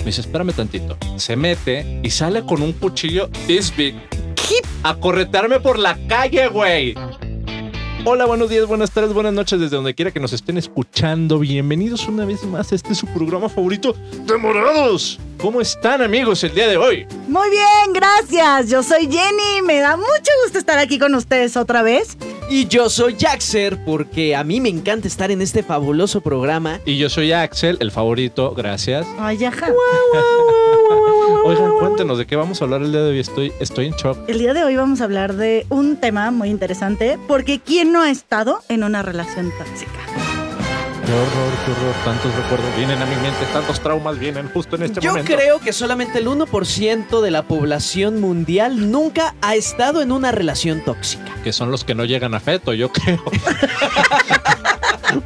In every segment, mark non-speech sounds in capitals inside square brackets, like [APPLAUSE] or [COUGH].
Me dice, espérame tantito. Se mete y sale con un cuchillo this big a corretearme por la calle, güey. Hola, buenos días, buenas tardes, buenas noches, desde donde quiera que nos estén escuchando. Bienvenidos una vez más a este su programa favorito de Morados. ¿Cómo están, amigos, el día de hoy? Muy bien, gracias. Yo soy Jenny. Me da mucho gusto estar aquí con ustedes otra vez. Y yo soy Jaxer porque a mí me encanta estar en este fabuloso programa. Y yo soy Axel, el favorito, gracias. Ay, ajá. Oigan, cuéntenos de qué vamos a hablar el día de hoy. Estoy, estoy en shock. El día de hoy vamos a hablar de un tema muy interesante, porque ¿quién no ha estado en una relación tóxica? Qué horror, qué horror. Tantos recuerdos vienen a mi mente, tantos traumas vienen justo en este Yo momento. creo que solamente el 1% de la población mundial nunca ha estado en una relación tóxica. que son los que no llegan a feto, yo creo. [LAUGHS]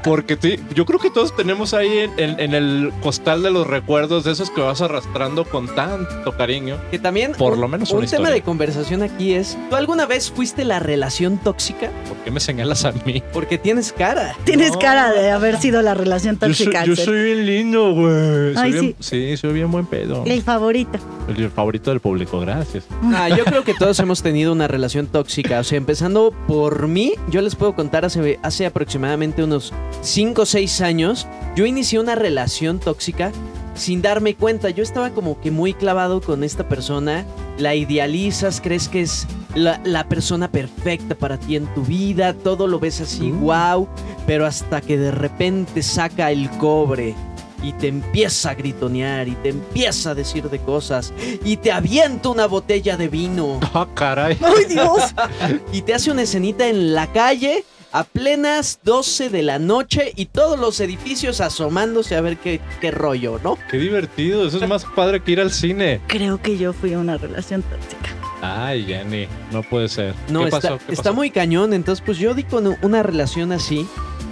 Porque sí, yo creo que todos tenemos ahí en, en- en el costal de los recuerdos de esos que vas arrastrando con tanto cariño. Que también Por un- lo menos un tema historia. de conversación aquí es, ¿tú alguna vez fuiste la relación tóxica? ¿Por qué me señalas a mí? Porque tienes cara. Tienes No. cara de haber sido la relación Yo soy, tóxica. yo soy bien lindo, güey. Soy Ay, bien- sí. soy bien buen pedo. El favorito. El favorito del público, gracias. Ah, yo creo que todos hemos tenido una relación tóxica. O sea, empezando por mí, yo les puedo contar hace, hace aproximadamente unos 5 o 6 años, yo inicié una relación tóxica sin darme cuenta. Yo estaba como que muy clavado con esta persona. La idealizas, crees que es la, la persona perfecta para ti en tu vida. Todo lo ves así, Mm. wow. Pero hasta que de repente saca el cobre. Y te empieza a gritonear y te empieza a decir de cosas y te avienta una botella de vino [LAUGHS] Ah, caray. ¡Ay, Dios! y te hace una escenita en la calle a plenas 12 de la noche y todos los edificios asomándose a ver qué, qué rollo, ¿no? Qué divertido. Eso es más padre que ir al cine. Creo que yo fui a una relación tóxica. Ay, Jenny, no puede ser. No, ¿Qué está, pasó? ¿Qué está pasó? muy cañón, entonces pues yo di con una relación así,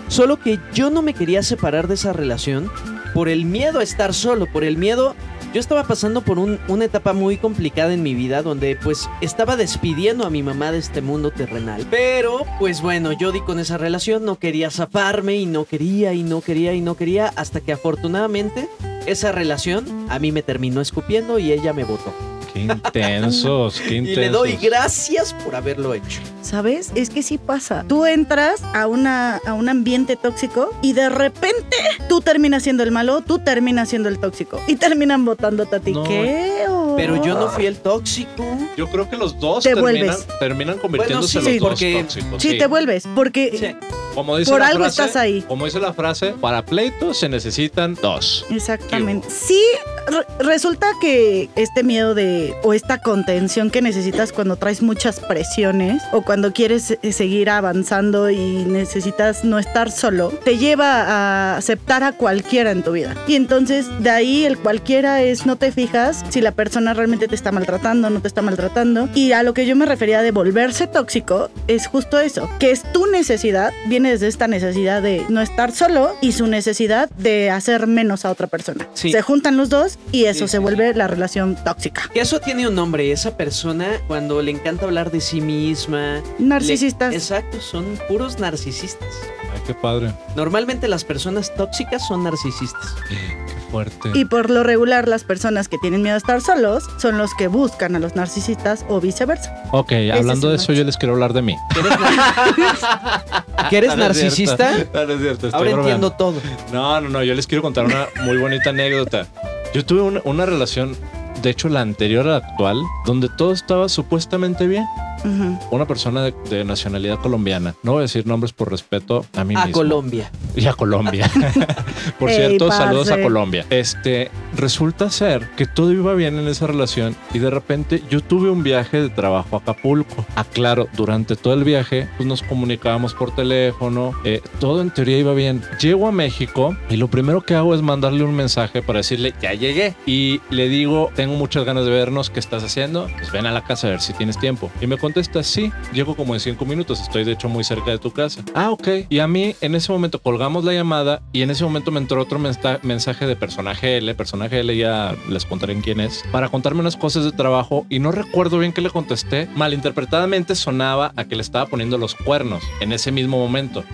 solo que yo no me quería separar de esa relación por el miedo a estar solo, por el miedo... Yo estaba pasando por un- una etapa muy complicada en mi vida donde pues estaba despidiendo a mi mamá de este mundo terrenal. Pero pues bueno, yo di con esa relación, no quería zafarme y no quería y no quería y no quería hasta que afortunadamente esa relación a mí me terminó escupiendo y ella me votó. Qué intensos, qué [LAUGHS] Y intensos. le doy gracias por haberlo hecho. ¿Sabes? Es que sí pasa. Tú entras a, una, a un ambiente tóxico y de repente tú terminas siendo el malo, tú terminas siendo el tóxico. Y terminan votándote a ti. No. ¿Qué? Pero yo no fui el tóxico. Yo creo que los dos Te terminan, vuelves. terminan convirtiéndose Bueno, sí, en los porque- dos tóxicos. Sí, te vuelves. Porque Sí. Como dice por la algo frase, estás ahí. Como dice la frase, para pleito se necesitan dos. Exactamente. Sí, re- resulta que este miedo de o esta contención que necesitas cuando traes muchas presiones o cuando quieres eh, seguir avanzando y necesitas no estar solo, te lleva a aceptar a cualquiera en tu vida. Y entonces de ahí el cualquiera es no te fijas si la persona realmente te está maltratando, no te está maltratando. Y a lo que yo me refería de volverse tóxico es justo eso, que es tu necesidad, viene desde esta necesidad de no estar solo y su necesidad de hacer menos a otra persona. Sí. Se juntan los dos y eso Sí, se sí, vuelve la relación tóxica. Que eso tiene un nombre, esa persona cuando le encanta hablar de sí misma. Narcisistas. le- exacto, son puros narcisistas. Ay, qué padre. Normalmente las personas tóxicas son narcisistas. [LAUGHS] Fuerte. Y por lo regular las personas que tienen miedo a estar solos son los que buscan a los narcisistas o viceversa. Ok, hablando de eso, yo les quiero hablar de mí. ¿Que eres, [LAUGHS] nar- ¿Que eres No, no es narcisista? No, no es cierto, estoy Ahora bromeando. entiendo todo. No, no, no, yo les quiero contar una muy bonita anécdota. Yo tuve una, una relación, de hecho la anterior a la actual, donde todo estaba supuestamente bien. Ujú. Una persona de, de nacionalidad colombiana. No voy a decir nombres por respeto a mí A mismo. Colombia. y a Colombia. [LAUGHS] Por Ey, cierto, parce. saludos a Colombia. Este, resulta ser que todo iba bien en esa relación y de repente yo tuve un viaje de trabajo a Acapulco. Aclaro, durante todo el viaje pues nos comunicábamos por teléfono, eh, todo en teoría iba bien. Llego a México y lo primero que hago es mandarle un mensaje para decirle, ya llegué. Y le digo, tengo muchas ganas de vernos, ¿qué estás haciendo? Pues ven a la casa a ver si tienes tiempo. Y me contesta, sí, llego como en cinco minutos, estoy de hecho muy cerca de tu casa. Ah, ok. Y a mí en ese momento colgamos la llamada y en ese momento me entró otro mensaje de personaje L, personaje L ya les contaré en quién es, para contarme unas cosas de trabajo y no recuerdo bien qué le contesté. Malinterpretadamente sonaba a que le estaba poniendo los cuernos en ese mismo momento.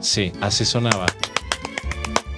Sí, así sonaba.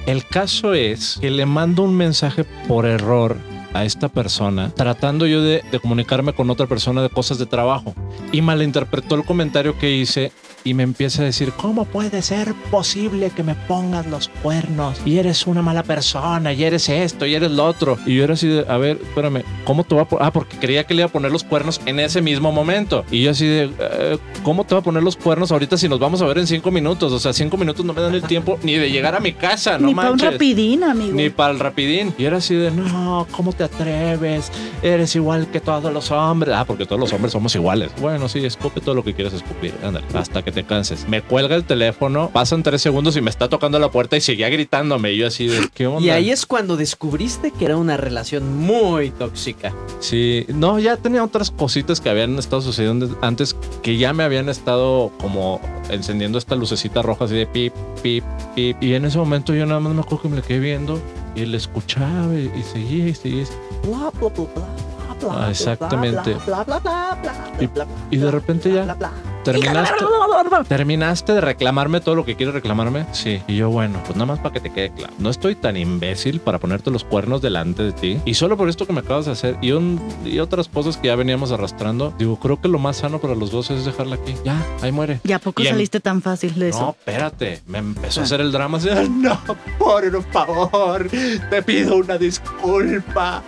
El caso es que le mando un mensaje por error a esta persona, tratando yo de, de comunicarme con otra persona de cosas de trabajo. Y malinterpretó el comentario que hice y me empieza a decir, ¿cómo puede ser posible que me pongas los cuernos? Y eres una mala persona, y eres esto, y eres lo otro. Y yo era así de, a ver, espérame, ¿cómo te va a poner? Ah, porque creía que le iba a poner los cuernos en ese mismo momento. Y yo así de, eh, ¿cómo te va a poner los cuernos ahorita si nos vamos a ver en cinco minutos? O sea, cinco minutos no me dan el tiempo ni de llegar a mi casa, no Ni para un rapidín, amigo. Ni para el rapidín. Y era así de, no, ¿cómo te atreves? Eres igual que todos los hombres. Ah, porque todos los hombres somos iguales. Bueno, sí, escupe todo lo que quieras escupir. Ándale, hasta que te canses. Me cuelga el teléfono, pasan tres segundos y me está tocando la puerta y seguía gritándome. Y yo así de, ¿qué onda? Y ahí es cuando descubriste que era una relación muy tóxica. Sí, no, ya tenía otras cositas que habían estado sucediendo antes que ya me habían estado como encendiendo esta lucecita roja así de pip, pip, pip. Y en ese momento yo nada más me acuerdo que me le quedé viendo y él escuchaba y, y seguía y seguía. Bla, bla, bla, bla, bla, bla, Ah, bla, exactamente. bla, bla, bla, bla, bla, Y- de repente ya-. ¿Terminaste, [LAUGHS] ¿Terminaste de reclamarme todo lo que quieres reclamarme? Sí. Y yo, bueno, pues nada más para que te quede claro. No estoy tan imbécil para ponerte los cuernos delante de ti. Y solo por esto que me acabas de hacer y, un- y otras cosas que ya veníamos arrastrando, digo, creo que lo más sano para los dos es dejarla aquí. Ya, ahí muere. ¿Y a poco Y en- saliste tan fácil de No, eso? espérate. Me empezó a Ah. hacer el drama así. [LAUGHS] No, por favor, te pido una disculpa.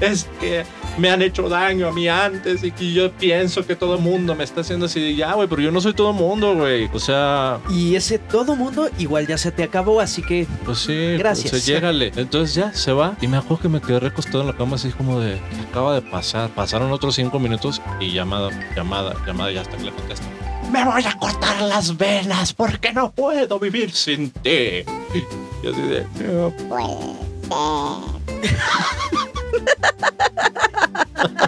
Es que me han hecho daño a mí antes y que yo pienso que todo el mundo me está haciendo así. Ya, güey, pero yo no soy todo mundo, güey. O sea, Y ese todo mundo igual ya se te acabó, así que pues sí. Gracias. O sea, llégale. Entonces ya se va. Y me acuerdo que me quedé recostado en la cama así como de, ¿qué acaba de pasar? Pasaron otros cinco minutos y llamada, llamada, llamada, ya hasta que le contesto. Me voy a cortar las venas porque no puedo vivir sin ti. Y así de, "No Córtatelas [LAUGHS]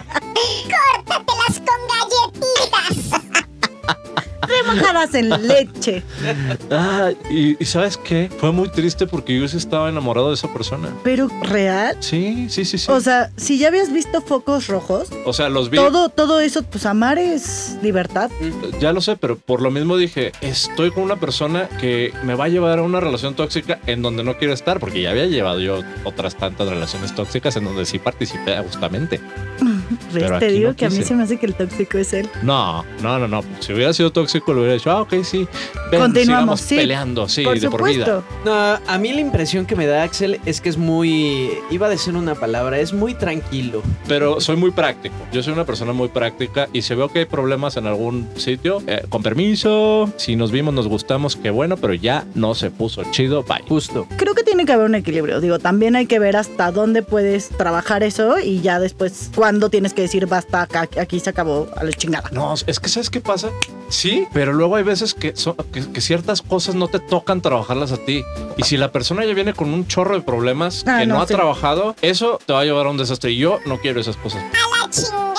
En leche. Ah, y, y ¿sabes qué? Fue muy triste porque yo sí estaba enamorado de esa persona. Pero real. Sí, sí, sí, sí. O sea, si ya habías visto focos rojos, O sea, los vi. todo, todo eso, pues amar es libertad. Ya lo sé, pero por lo mismo dije, estoy con una persona que me va a llevar a una relación tóxica en donde no quiero estar, porque ya había llevado yo otras tantas relaciones tóxicas en donde sí participé justamente. ¿Ves? Pero Te digo no que a mí se me hace que el tóxico es él. No, no, no, no. Si hubiera sido tóxico, lo hubiera dicho, ah, ok, sí. Ven, Continuamos, sigamos sí. peleando, sí, por de por vida. supuesto. No, a mí la impresión que me da Axel es que es muy, iba a decir una palabra, es muy tranquilo. Pero soy muy práctico. Yo soy una persona muy práctica y si veo que hay problemas en algún sitio, eh, con permiso, si nos vimos, nos gustamos, qué bueno, pero ya no se puso chido, bye. Justo. Creo que tiene que haber un equilibrio. Digo, también hay que ver hasta dónde puedes trabajar eso y ya después cuándo tienes que decir basta, acá- aquí se acabó a la chingada. No, es que ¿sabes qué pasa? Sí, pero luego hay veces que, son- que, que ciertas cosas no te tocan trabajarlas a ti. Y si la persona ya viene con un chorro de problemas Ah, que no, no, ha sí. trabajado, eso te va a llevar a un desastre. Y yo no quiero esas cosas. A la chingada.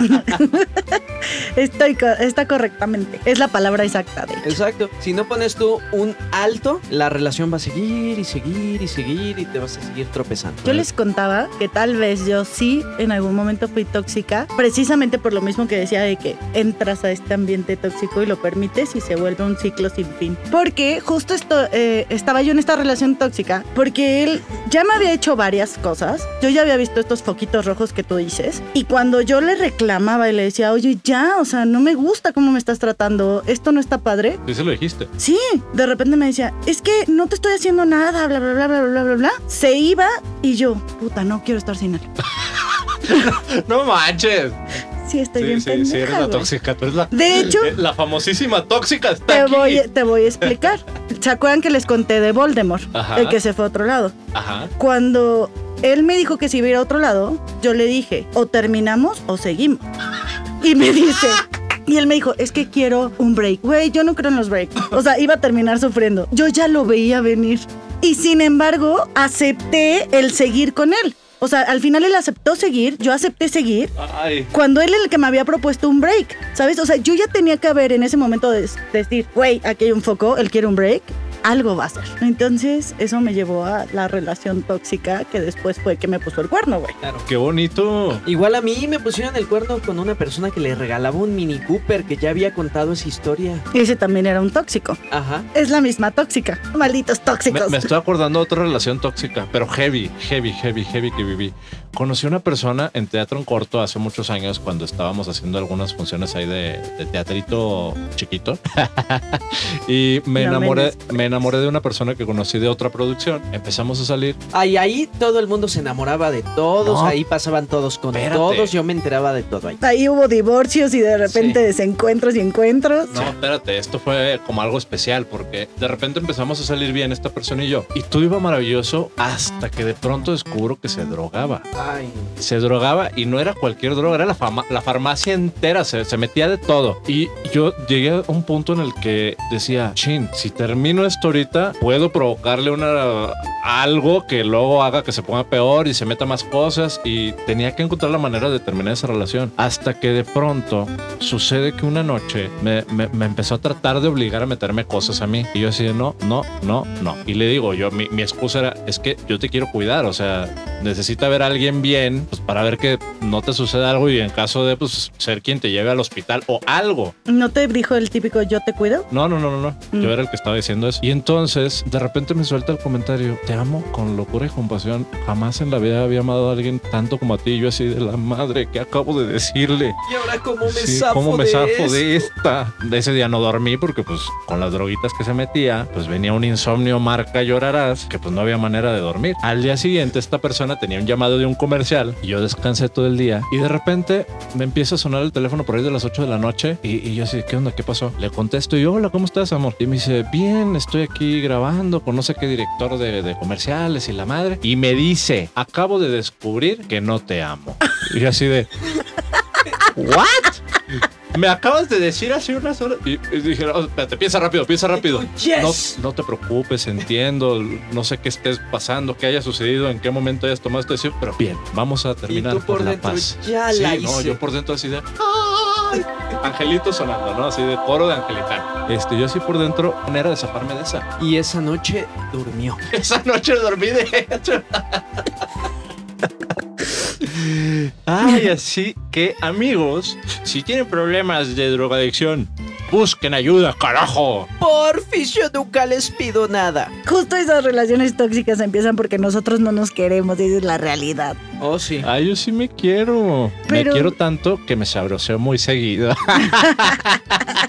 [LAUGHS] Estoy, está correctamente. Es la palabra exacta de. Exacto. Si no pones tú un alto, la relación va a seguir y seguir y seguir y te vas a seguir tropezando. Yo les contaba que tal vez yo sí en algún momento fui tóxica, precisamente por lo mismo que decía de que entras a este ambiente tóxico y lo permites y se vuelve un ciclo sin fin. Porque justo esto, eh, estaba yo en esta relación tóxica, porque él ya me había hecho varias cosas, yo ya había visto estos foquitos rojos que tú dices, y cuando yo le reclamaba y le decía, oye, ya, o sea, no me gusta cómo me estás tratando, esto no está padre, Sí, se lo dijiste. Sí, de repente me decía, es que no te estoy haciendo nada, bla, bla, bla, bla, bla, bla, bla. Se iba y yo, puta, no quiero estar sin él. [LAUGHS] No manches. Sí, estoy Sí, bien sí, sí, eres pendeja, la tóxica. Tú eres la, De hecho, eh, la famosísima tóxica está te aquí. voy, te voy a explicar. ¿Se acuerdan que les conté de Voldemort? Ajá. El que se fue a otro lado. Ajá. Cuando él me dijo que se iba a ir a otro lado, yo le dije, o terminamos o seguimos. Y me dice... Y él me dijo, es que quiero un break. Güey, yo no creo en los breaks. O sea, iba a terminar sufriendo. Yo ya lo veía venir. Y sin embargo, acepté el seguir con él. O sea, al final él aceptó seguir, yo acepté seguir. Ay. Cuando él es el que me había propuesto un break, ¿sabes? O sea, yo ya tenía que haber en ese momento de decir, güey, aquí hay un foco, él quiere un break. Algo va a ser. Entonces, eso me llevó a la relación tóxica que después fue que me puso el cuerno, güey. Claro. Qué bonito. Igual a mí me pusieron el cuerno con una persona que le regalaba un Mini Cooper que ya había contado esa historia. Ese también era un tóxico. Ajá. Es la misma tóxica. Malditos Me, tóxicos. me estoy acordando de otra relación tóxica, pero heavy, heavy, heavy, heavy que viví. Conocí a una persona en teatro en corto hace muchos años cuando estábamos haciendo algunas funciones ahí de, de teatrito chiquito. [LAUGHS] y me No enamoré, menos. me enamoré de una persona que conocí de otra producción. Empezamos a salir. Ahí, ahí todo el mundo se enamoraba de todos, No. ahí pasaban todos con Espérate. todos, yo me enteraba de todo ahí. Ahí hubo divorcios y de repente Sí. desencuentros y encuentros. No, espérate, esto fue como algo especial porque de repente empezamos a salir bien esta persona y yo. Y todo iba maravilloso hasta que de pronto descubro que se drogaba. Ay, se drogaba y no era cualquier droga, era la, fama- la farmacia entera, se, se metía de todo. Y yo llegué a un punto en el que decía, chin, si termino esto ahorita, puedo provocarle una algo que luego haga que se ponga peor y se meta más cosas y tenía que encontrar la manera de terminar esa relación. Hasta que de pronto sucede que una noche me, me- me empezó a tratar de obligar a meterme cosas a mí. Y yo así de no, no, no, no. Y le digo, yo, mi, mi excusa era, es que yo te quiero cuidar, o sea, necesita ver a alguien bien, pues para ver que no te suceda algo y en caso de pues ser quien te lleve al hospital o algo. ¿No te dijo el típico yo te cuido? No, no, no, no, no. Mm. Yo era el que estaba diciendo eso. Y entonces, de repente me suelta el comentario, te amo con locura y compasión. Jamás en la vida había amado a alguien tanto como a ti. Yo así de la madre, ¿qué acabo de decirle? ¿y ahora cómo me Sí, zafo ¿Cómo me de zafo de esta? De ese día no dormí porque pues con las droguitas que se metía, pues venía un insomnio marca llorarás, que pues no había manera de dormir. Al día siguiente esta persona tenía un llamado de un comercial y yo descansé todo el día y de repente me empieza a sonar el teléfono por ahí de las 8 de la noche y, y yo así, ¿qué onda? ¿Qué pasó? Le contesto y yo, hola, ¿cómo estás, amor? Y me dice, bien, estoy aquí grabando con no sé qué director de, de comerciales y la madre. Y me dice, acabo de descubrir que no te amo. Y así de, ¿what? Me acabas de decir hace unas horas. Y, y dije, "Oh, espérate, piensa rápido, piensa rápido. Yes. No, no te preocupes, entiendo. No sé qué estés pasando, qué haya sucedido, en qué momento hayas tomado esta decisión, pero bien, vamos a terminar tú por la dentro, paz. ya sí, la no, hice. yo por dentro así de. "Ay". [LAUGHS] Angelito sonando, ¿no? Así de coro de angelitano. Este, yo así por dentro, manera de zafarme de esa. Y esa noche durmió. [LAUGHS] Esa noche dormí de hecho. Ay, así que amigos, si tienen problemas de drogadicción, busquen ayuda, carajo. Porfis, yo nunca les pido nada. Justo esas relaciones tóxicas empiezan porque nosotros no nos queremos y esa es la realidad. Oh, sí. Ay, yo sí me quiero. Pero- Me quiero tanto que me sabroseo muy seguido. [LAUGHS]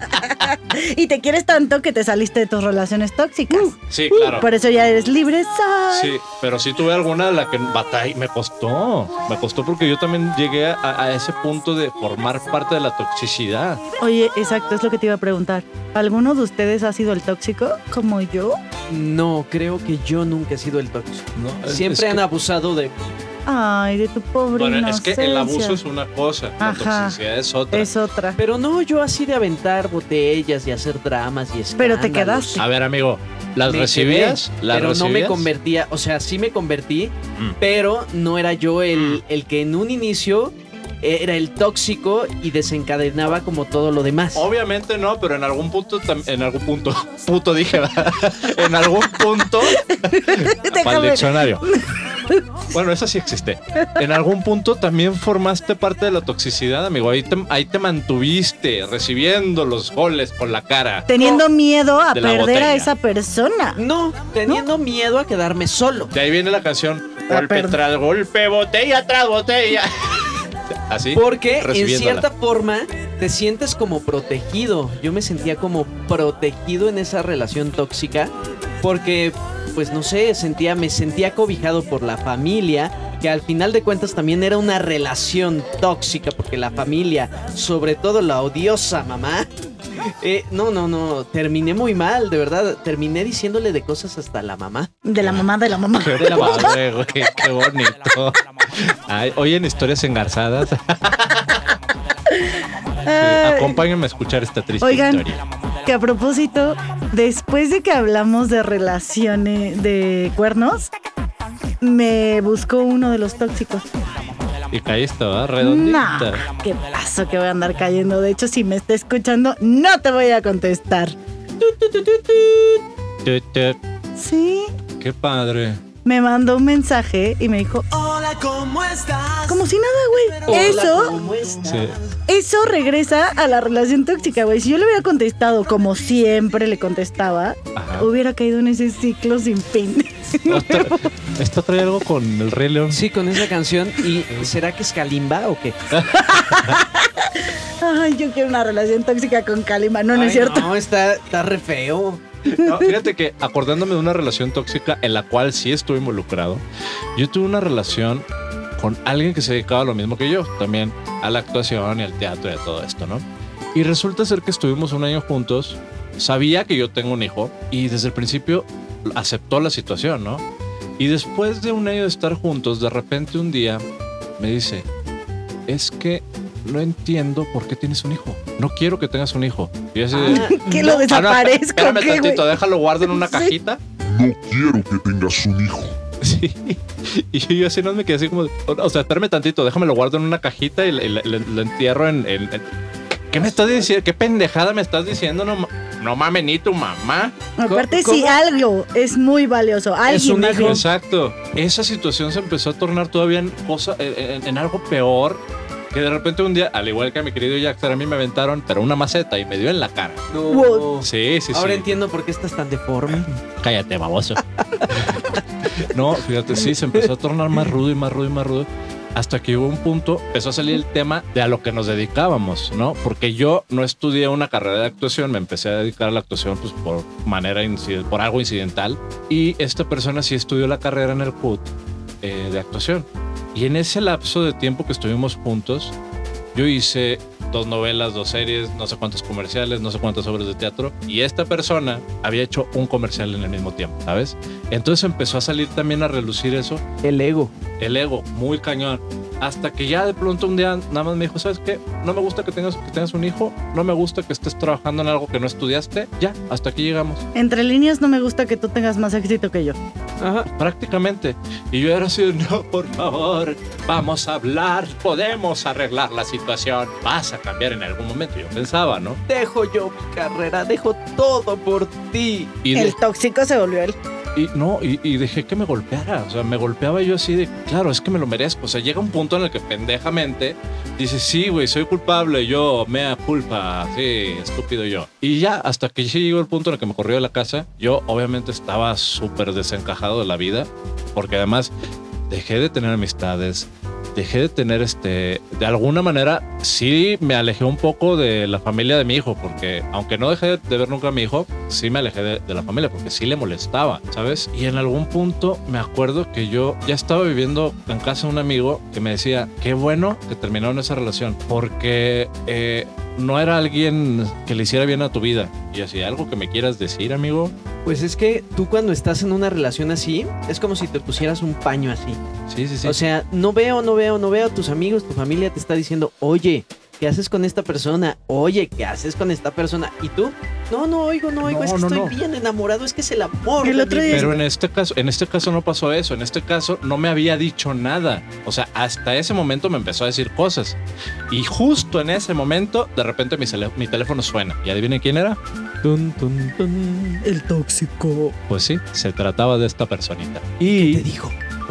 [LAUGHS] Y te quieres tanto que te saliste de tus relaciones tóxicas. Sí, claro. Por eso ya eres libre. soy. Sí, pero sí tuve alguna de la que batallé, me costó. Me costó porque yo también llegué a, a ese punto de formar parte de la toxicidad. Oye, exacto, es lo que te iba a preguntar. ¿Alguno de ustedes ha sido el tóxico como yo? No, creo que yo nunca he sido el tóxico. ¿no? Es- Siempre han que- abusado de Ay, de tu pobre Bueno, es que el abuso es una cosa, la toxicidad es otra. Es otra. Pero no, yo así de aventar botellas y hacer dramas y escándalos. Pero te quedaste. A ver, amigo, ¿las Me recibías? quedé, ¿Las pero no me convertía, o sea, sí me convertí, Mm. pero no era yo el, el que en un inicio era el tóxico y desencadenaba como todo lo demás. Obviamente no, pero en algún punto, en algún punto, [LAUGHS] puto dije, ¿verdad? [LAUGHS] en algún punto, para el diccionario. Bueno, eso sí existe. En algún punto también formaste parte de la toxicidad, amigo. Ahí te, ahí te mantuviste recibiendo los goles con la cara. Teniendo miedo a perder botella. a esa persona. No, teniendo miedo a quedarme solo. De ahí viene la canción. Golpe tras golpe, botella tras botella. Así. Porque en cierta forma te sientes como protegido. Yo me sentía como protegido en esa relación tóxica porque pues no sé, sentía me sentía cobijado por la familia, que al final de cuentas también era una relación tóxica porque la familia, sobre todo la odiosa mamá, [LAUGHS] eh, no, no, no, terminé muy mal, de verdad, terminé diciéndole de cosas hasta la mamá. De la mamá de la mamá. De la padre, güey, qué bonito. Ay, hoy en historias engarzadas. Ay, acompáñenme a escuchar esta triste Oigan. historia. que a propósito, después de que hablamos de relaciones de cuernos, me buscó uno de los tóxicos. Y caíste, ¿verdad? Redondita. No, qué paso que voy a andar cayendo. De hecho, si me está escuchando, no te voy a contestar. Sí. Qué padre. Me mandó un mensaje y me dijo, ¿cómo estás? como si nada, güey. Eso, eso regresa a la relación tóxica, güey. Si yo le hubiera contestado como siempre le contestaba, Ajá. hubiera caído en ese ciclo sin fin. Otra- Esto trae algo con el Rey León. Sí, con esa canción. ¿Y [LAUGHS] será que es Kalimba o qué? Ay, yo quiero una relación tóxica con Kalima. No, no Ay, es cierto. No, está, está re feo. [LAUGHS] No, fíjate que acordándome de una relación tóxica en la cual sí estuve involucrado, yo tuve una relación con alguien que se dedicaba a lo mismo que yo, también a la actuación y al teatro y a todo esto, ¿no? Y resulta ser que estuvimos un año juntos, sabía que yo tengo un hijo y desde el principio aceptó la situación, ¿no? Y después de un año de estar juntos, de repente un día me dice, es que no entiendo por qué tienes un hijo. No quiero que tengas un hijo. Y yo así de, Ah, Que lo Ah, no, desaparezco, espérame tantito, déjalo guardo en una [LAUGHS] Sí. cajita. No quiero que tengas un hijo. Sí. [LAUGHS] Y yo, así no me quedé así como, o sea, espérame tantito, déjame lo guardo en una cajita y lo entierro en, en- en- ¿Qué me estás diciendo? ¿Qué pendejada me estás diciendo? No, no mames, ni tu mamá. Aparte, ¿Cómo? si algo es muy valioso, alguien un hijo. Exacto. Esa situación se empezó a tornar todavía en, cosa, en, en- en algo peor. Que de repente un día, al igual que a mi querido Jackson, a mí me aventaron, pero una maceta y me dio en la cara. no. Wow. Sí, sí, Ahora sí. entiendo por qué estás tan deforme. Cállate, baboso. [LAUGHS] no, fíjate, sí, se empezó a tornar más rudo y más rudo y más rudo. Hasta que hubo un punto, empezó a salir el tema de a lo que nos dedicábamos, ¿no? Porque yo no estudié una carrera de actuación, me empecé a dedicar a la actuación pues, por manera, por algo incidental. Y esta persona sí estudió la carrera en el CUT eh, de actuación. Y en ese lapso de tiempo que estuvimos juntos, yo hice dos novelas, dos series, no sé cuántos comerciales, no sé cuántas obras de teatro. Y esta persona había hecho un comercial en el mismo tiempo, ¿sabes? Entonces empezó a salir también a relucir eso, El ego. el ego, muy cañón. Hasta que ya de pronto un día nada más me dijo, ¿sabes qué? No me gusta que tengas, que tengas un hijo, no me gusta que estés trabajando en algo que no estudiaste. Ya, hasta aquí llegamos. Entre líneas, no me gusta que tú tengas más éxito que yo. Ajá. prácticamente. Y yo era así, no, por favor, vamos a hablar, podemos arreglar la situación, vas a cambiar en algún momento. Yo pensaba, ¿no? Dejo yo mi carrera, dejo todo por ti. Y, de- El tóxico se volvió él. Y no, y, dejé que me golpeara. O sea, me golpeaba yo así de, claro, es que me lo merezco. O sea, llega un punto en el que pendejamente dices, sí, güey, soy culpable, yo, mea culpa, sí, estúpido yo. Y ya, hasta que llegó el punto en el que me corrió de la casa, yo obviamente estaba súper desencajado de la vida, porque además dejé de tener amistades, dejé de tener este, de alguna manera, sí me alejé un poco de la familia de mi hijo, porque aunque no dejé de ver nunca a mi hijo, sí me alejé de, la familia, porque sí le molestaba, ¿sabes? Y en algún punto me acuerdo que yo ya estaba viviendo en casa de un amigo que me decía, qué bueno que terminaron esa relación, porque eh, no era alguien que le hiciera bien a tu vida. Y así, algo que me quieras decir, amigo. Pues es que tú cuando estás en una relación así, es como si te pusieras un paño así. Sí, sí, sí. O sea, no veo, no veo, no veo. Tus amigos, tu familia te está diciendo, oye, ¿qué haces con esta persona? Oye, ¿qué haces con esta persona? ¿Y tú? No, no oigo, no oigo. No, es que no, estoy no. bien enamorado. Es que es el amor. El de otro mi día- vida". Pero en este caso, en este caso no pasó eso. En este caso no me había dicho nada. O sea, hasta ese momento me empezó a decir cosas. Y justo en ese momento, de repente mi, teléfono suena. ¿Y adivinen quién era? Tun, tun, tun. El tóxico. Pues sí, se trataba de esta personita. ¿Qué Y te dijo?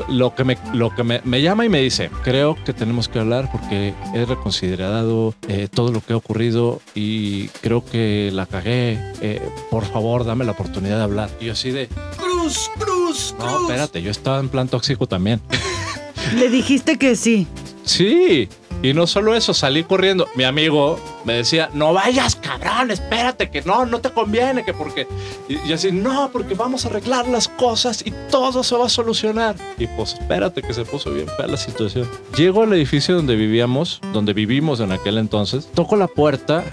Lo que me, lo que me, me llama y me dice, creo que tenemos que hablar porque he reconsiderado eh, todo lo que ha ocurrido y creo que la cagué. Eh, por favor, dame la oportunidad de hablar. Y yo así de, Cruz, cruz, cruz. no, espérate, yo estaba en plan tóxico también. [LAUGHS] Le dijiste que sí. Sí. Y no solo eso, salí corriendo. Mi amigo me decía, no vayas, cabrón, espérate, que no, no te conviene, que porque... Y, y así, no, porque vamos a arreglar las cosas y todo se va a solucionar. Y pues espérate que se puso bien fea la situación. Llego al edificio donde vivíamos, donde vivimos en aquel entonces, toco la puerta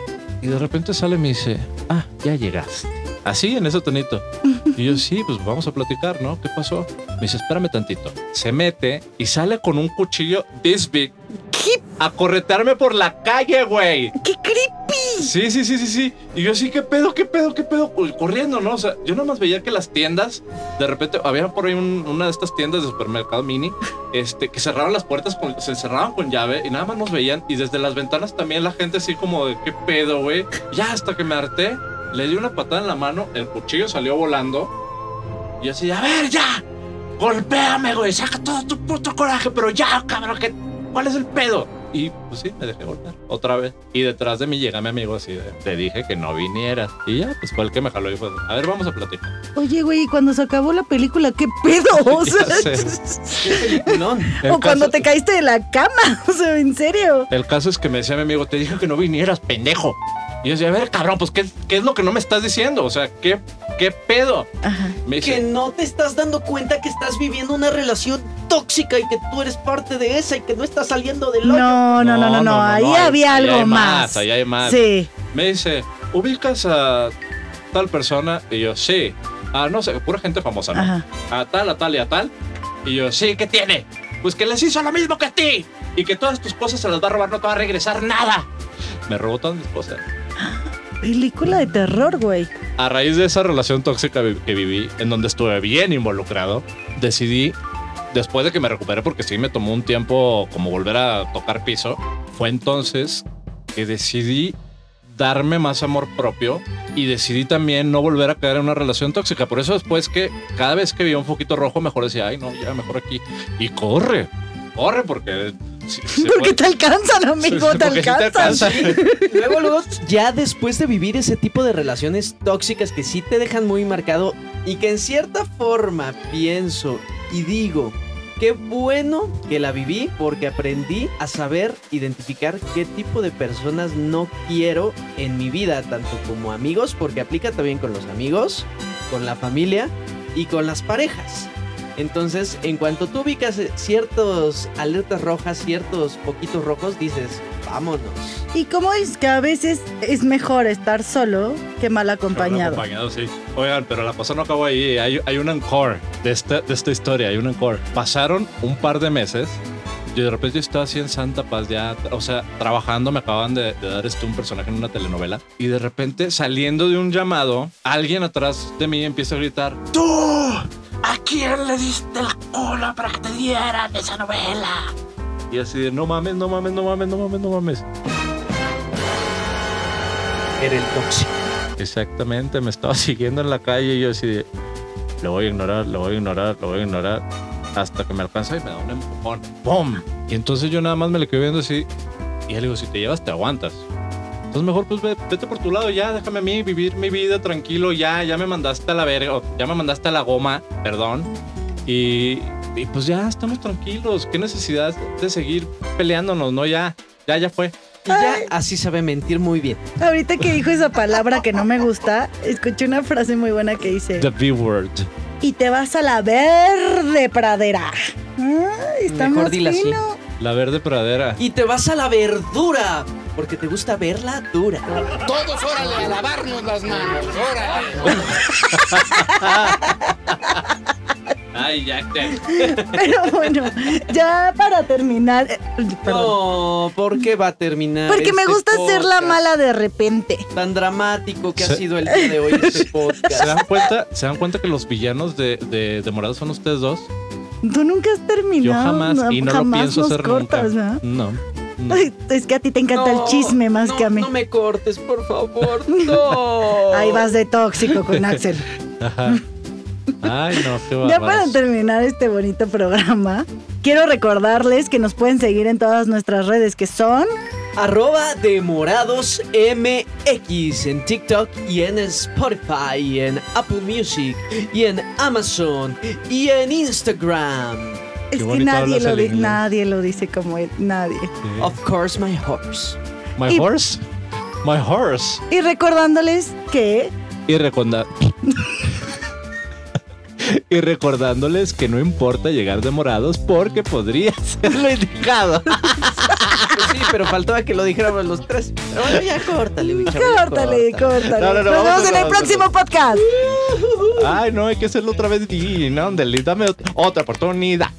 y de repente sale y me dice, ah, ya llegaste. Así, en ese tonito. Y yo, sí, pues vamos a platicar, ¿no? ¿Qué pasó? Me dice, espérame tantito. Se mete y sale con un cuchillo this big ¿Qué, a corretearme por la calle, güey. qué creepy? Sí, sí, sí, sí, sí. Y yo sí, ¿qué pedo, qué pedo, qué pedo? Pues, Corriendo, ¿no? O sea, yo nada más veía que las tiendas, de repente, había por ahí un- una de estas tiendas de supermercado mini, este, que cerraban las puertas, con- se cerraban con llave y nada más nos veían. Y desde las ventanas también la gente así como de, ¿qué pedo, güey? Ya hasta que me harté, Le di una patada en la mano, el cuchillo salió volando. Y así, a ver, ya. Golpéame, güey. Saca todo tu puto coraje, pero ya, cabrón. ¿qué- ¿Cuál es el pedo? Y pues sí, me dejé golpear otra vez. Y detrás de mí llega mi amigo así de, te dije que no vinieras. Y ya, pues fue el que me jaló y fue, a ver, vamos a platicar. Oye, güey, y cuando se acabó la película, ¿qué pedo? [LAUGHS] O sea. [LAUGHS] El o cuando caso- te caíste de la cama. [LAUGHS] O sea, en serio. El caso es que me decía mi amigo, te dije que no vinieras, pendejo. Y yo decía, a ver, cabrón, pues, ¿qué, qué es lo que no me estás diciendo? O sea, ¿qué, qué pedo? Ajá. Me Que dice, no te estás dando cuenta que estás viviendo una relación tóxica y que tú eres parte de esa y que no estás saliendo del hoyo. No, no, no, no, no. Ahí hay- había ahí algo hay más. Ahí hay más. Sí. Me dice, ¿ubicas a tal persona? Y yo, sí. Ah, no sé, pura gente famosa, ¿no? Ajá. A tal, a tal y a tal. Y yo, sí, ¿qué tiene? Pues que les hizo lo mismo que a ti. Y que todas tus cosas se las va a robar, no te va a regresar nada. Me robó todas mis cosas. Película de terror, güey. A raíz de esa relación tóxica que viví, en donde estuve bien involucrado, decidí, después de que me recuperé, porque sí me tomó un tiempo como volver a tocar piso, fue entonces que decidí darme más amor propio y decidí también no volver a caer en una relación tóxica. Por eso después que cada vez que veía un foquito rojo, mejor decía, ay, no, ya, mejor aquí. Y corre, corre, porque... [LAUGHS] Porque puede- te alcanzan, amigo, te porque sí alcanzan. [LAUGHS] Luego, luego, ya después de vivir ese tipo de relaciones tóxicas que sí te dejan muy marcado y que en cierta forma pienso y digo, qué bueno que la viví porque aprendí a saber identificar qué tipo de personas no quiero en mi vida, tanto como amigos, porque aplica también con los amigos, con la familia y con las parejas. Entonces, en cuanto tú ubicas eh, ciertos alertas rojas, ciertos poquitos rojos, dices, vámonos. Y como es que a veces es mejor estar solo que mal acompañado. Acompañado, sí. Oigan, pero la cosa no acabó ahí. Hay, hay un encore de esta, de esta historia. Hay un encore. Pasaron un par de meses. Yo de repente estaba así en Santa Paz ya, o sea, trabajando, me acaban de, de dar este un personaje en una telenovela. Y de repente, saliendo de un llamado, alguien atrás de mí empieza a gritar, ¡Tú! ¿A quién le diste la cola para que te dieran esa novela? Y así de, no mames, no mames, no mames, no mames, no mames. Era el tóxico. Exactamente, me estaba [LAUGHS] siguiendo en la calle y yo así de, lo voy a ignorar, lo voy a ignorar, lo voy a ignorar, hasta que me alcanza y me da un empujón. ¡Pum! Y entonces yo nada más me le quedé viendo así y le digo, si te llevas, te aguantas. Entonces mejor pues ve- vete por tu lado ya, déjame a mí vivir mi vida tranquilo, ya, ya me mandaste a la verga, ya me mandaste a la goma, perdón. Y, y pues ya estamos tranquilos, qué necesidad de seguir peleándonos, ¿no? Ya, ya, ya fue. Y ya así sabe mentir muy bien. Ahorita que dijo esa palabra que no me gusta, escuché una frase muy buena que dice, The B-word. y te vas a la verde pradera. Ay, está Mejor más así. La verde pradera. Y te vas a la verdura, porque te gusta verla dura. Todos, órale, a lavarnos las manos, órale. [LAUGHS] Ay, ya te. Pero bueno, ya para terminar, eh, perdón. No, ¿por qué va a terminar? Porque me este gusta ser la mala de repente. Tan dramático que ha Se- sido el día de hoy este [LAUGHS] ¿Se podcast. dan cuenta, ¿se dan cuenta que los villanos de, de, de Morado son ustedes dos? Tú nunca has terminado. Yo jamás, y no lo pienso nos hacer cortas, nunca. ¿verdad? No. No. Ay, es que a ti te encanta No, el chisme más no, que a mí. No me cortes, por favor. [LAUGHS] No. Ahí vas de tóxico con Axel. Ajá. Ay, no, qué Ya para terminar este bonito programa, quiero recordarles que nos pueden seguir en todas nuestras redes que son Arroba de Morados MX en TikTok y en Spotify y en Apple Music y en Amazon y en Instagram. Es que nadie lo, di- inglés. nadie lo dice como él, nadie. Sí. Of course, my horse. My Y- horse. My horse. Y recordándoles que Y [LAUGHS] Y recordándoles que no importa llegar de morados porque podría [LAUGHS] ser lo indicado. Pues sí, pero faltaba que lo dijéramos los tres. Pero bueno, ya córtale, mi chavo, córtale, córtale. córtale. No, no, no, Nos vemos en el próximo podcast. Ay, no, hay que hacerlo otra vez. Y no, dame ot- otra oportunidad.